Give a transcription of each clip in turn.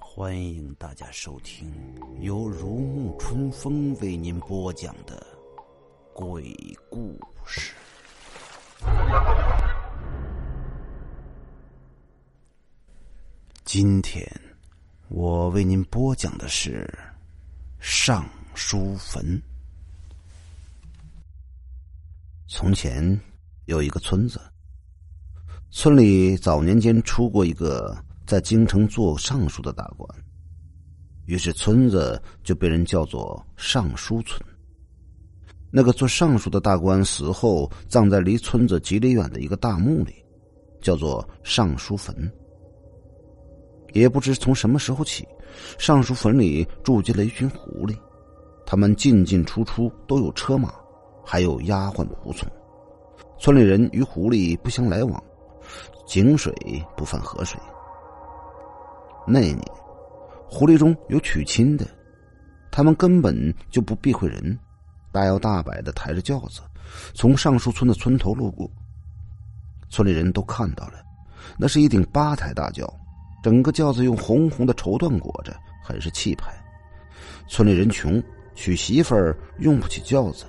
欢迎大家收听由如沐春风为您播讲的鬼故事。今天我为您播讲的是上书坟。从前有一个村子，村里早年间出过一个。在京城做尚书的大官，于是村子就被人叫做尚书村。那个做尚书的大官死后，葬在离村子几里远的一个大墓里，叫做尚书坟。也不知从什么时候起，尚书坟里住进了一群狐狸，他们进进出出都有车马，还有丫鬟仆从。村里人与狐狸不相来往，井水不犯河水。那年，狐狸中有娶亲的，他们根本就不避讳人，大摇大摆的抬着轿子，从上树村的村头路过。村里人都看到了，那是一顶八抬大轿，整个轿子用红红的绸缎裹着，很是气派。村里人穷，娶媳妇儿用不起轿子，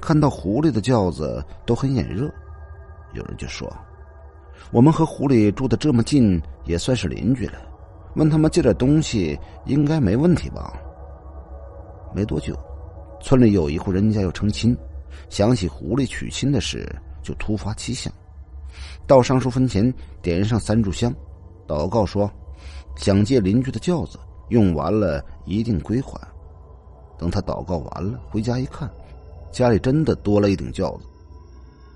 看到狐狸的轿子都很眼热。有人就说：“我们和狐狸住的这么近，也算是邻居了。”问他们借点东西应该没问题吧？没多久，村里有一户人家要成亲，想起狐狸娶亲的事，就突发奇想，到尚书坟前点上三炷香，祷告说：“想借邻居的轿子，用完了一定归还。”等他祷告完了，回家一看，家里真的多了一顶轿子。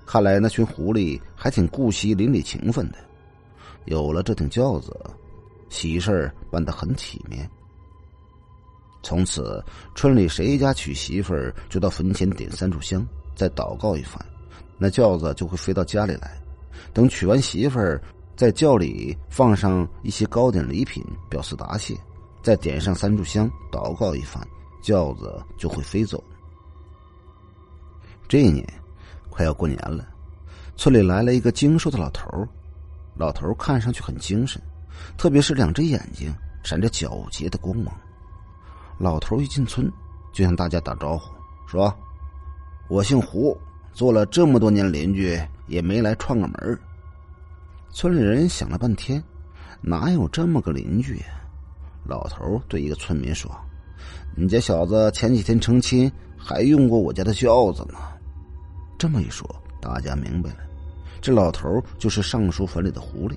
看来那群狐狸还挺顾惜邻里情分的，有了这顶轿子。喜事办得很体面。从此，村里谁家娶媳妇儿，就到坟前点三炷香，再祷告一番，那轿子就会飞到家里来。等娶完媳妇儿，在轿里放上一些糕点礼品，表示答谢，再点上三炷香，祷告一番，轿子就会飞走。这一年，快要过年了，村里来了一个精瘦的老头老头看上去很精神。特别是两只眼睛闪着皎洁的光芒，老头一进村就向大家打招呼，说：“我姓胡，做了这么多年邻居，也没来串个门村里人想了半天，哪有这么个邻居呀？老头对一个村民说：“你家小子前几天成亲，还用过我家的轿子呢。”这么一说，大家明白了，这老头就是尚书坟里的狐狸。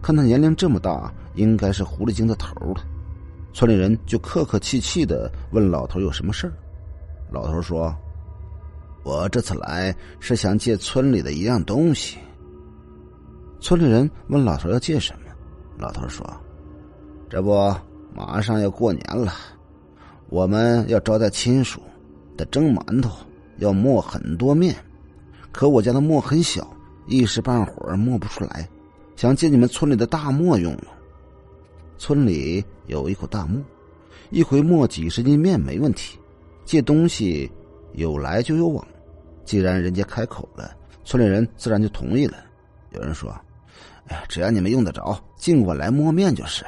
看他年龄这么大，应该是狐狸精的头了。村里人就客客气气的问老头有什么事儿。老头说：“我这次来是想借村里的一样东西。”村里人问老头要借什么，老头说：“这不马上要过年了，我们要招待亲属，得蒸馒头，要磨很多面，可我家的磨很小，一时半会儿磨不出来。”想借你们村里的大磨用用。村里有一口大磨，一回磨几十斤面没问题。借东西有来就有往，既然人家开口了，村里人自然就同意了。有人说：“哎，只要你们用得着，尽管来磨面就是。”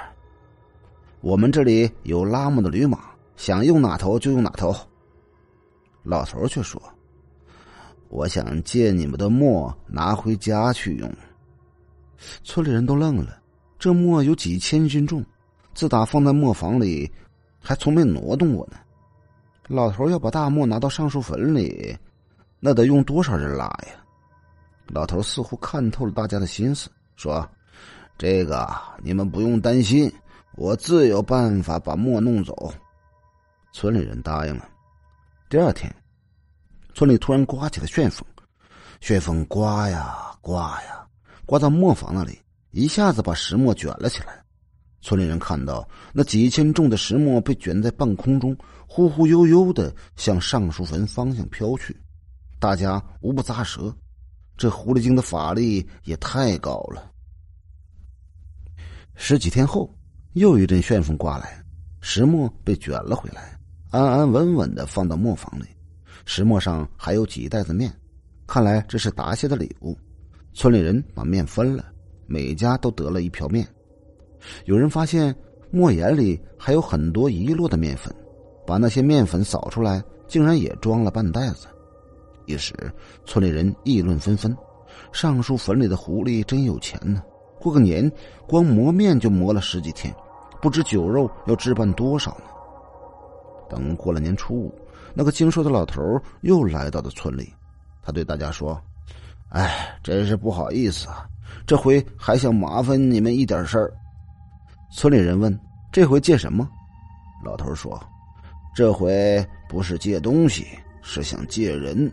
我们这里有拉磨的驴马，想用哪头就用哪头。老头却说：“我想借你们的磨拿回家去用。”村里人都愣了，这磨有几千斤重，自打放在磨坊里，还从没挪动过呢。老头要把大磨拿到上树坟里，那得用多少人拉呀？老头似乎看透了大家的心思，说：“这个你们不用担心，我自有办法把磨弄走。”村里人答应了。第二天，村里突然刮起了旋风，旋风刮呀刮呀。刮到磨坊那里，一下子把石磨卷了起来。村里人看到那几千重的石磨被卷在半空中，忽忽悠悠的向上书坟方向飘去，大家无不咂舌。这狐狸精的法力也太高了。十几天后，又一阵旋风刮来，石磨被卷了回来，安安稳稳的放到磨坊里。石磨上还有几袋子面，看来这是答谢的礼物。村里人把面分了，每家都得了一瓢面。有人发现磨眼里还有很多遗落的面粉，把那些面粉扫出来，竟然也装了半袋子。一时，村里人议论纷纷。上树坟里的狐狸真有钱呢，过个年光磨面就磨了十几天，不知酒肉要置办多少呢。等过了年初五，那个经瘦的老头又来到了村里，他对大家说：“哎，真是不好意思啊，这回还想麻烦你们一点事儿。”村里人问：“这回借什么？”老头说：“这回不是借东西，是想借人。”